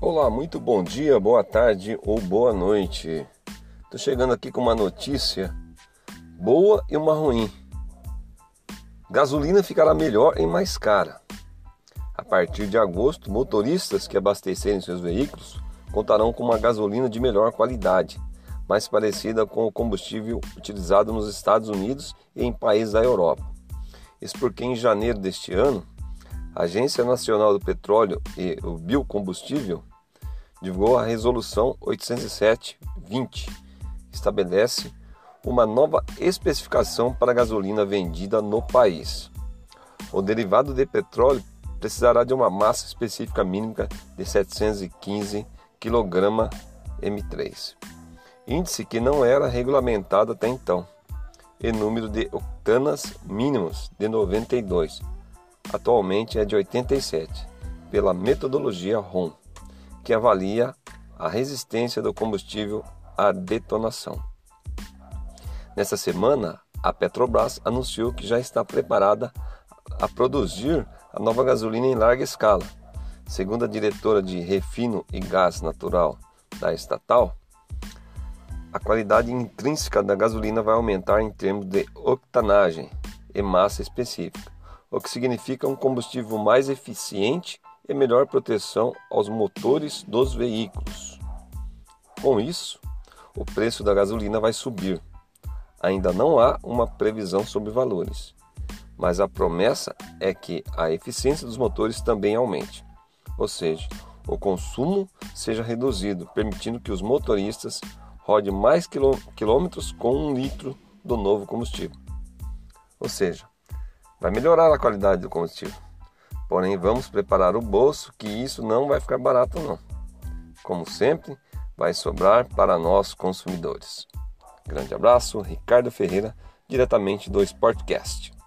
Olá, muito bom dia, boa tarde ou boa noite. Estou chegando aqui com uma notícia boa e uma ruim. Gasolina ficará melhor e mais cara. A partir de agosto, motoristas que abastecerem seus veículos contarão com uma gasolina de melhor qualidade, mais parecida com o combustível utilizado nos Estados Unidos e em países da Europa. Isso porque em janeiro deste ano, a Agência Nacional do Petróleo e o Biocombustível divulgou a Resolução 807-20, estabelece uma nova especificação para a gasolina vendida no país. O derivado de petróleo precisará de uma massa específica mínima de 715 kg M3, índice que não era regulamentado até então, e número de octanas mínimos de 92, atualmente é de 87, pela metodologia ROM que avalia a resistência do combustível à detonação. Nesta semana, a Petrobras anunciou que já está preparada a produzir a nova gasolina em larga escala. Segundo a diretora de Refino e Gás Natural da estatal, a qualidade intrínseca da gasolina vai aumentar em termos de octanagem e massa específica, o que significa um combustível mais eficiente e melhor proteção aos motores dos veículos. Com isso, o preço da gasolina vai subir. Ainda não há uma previsão sobre valores, mas a promessa é que a eficiência dos motores também aumente, ou seja, o consumo seja reduzido, permitindo que os motoristas rodem mais quilômetros com um litro do novo combustível. Ou seja, vai melhorar a qualidade do combustível. Porém, vamos preparar o bolso que isso não vai ficar barato não. Como sempre, vai sobrar para nós consumidores. Grande abraço, Ricardo Ferreira, diretamente do Sportcast.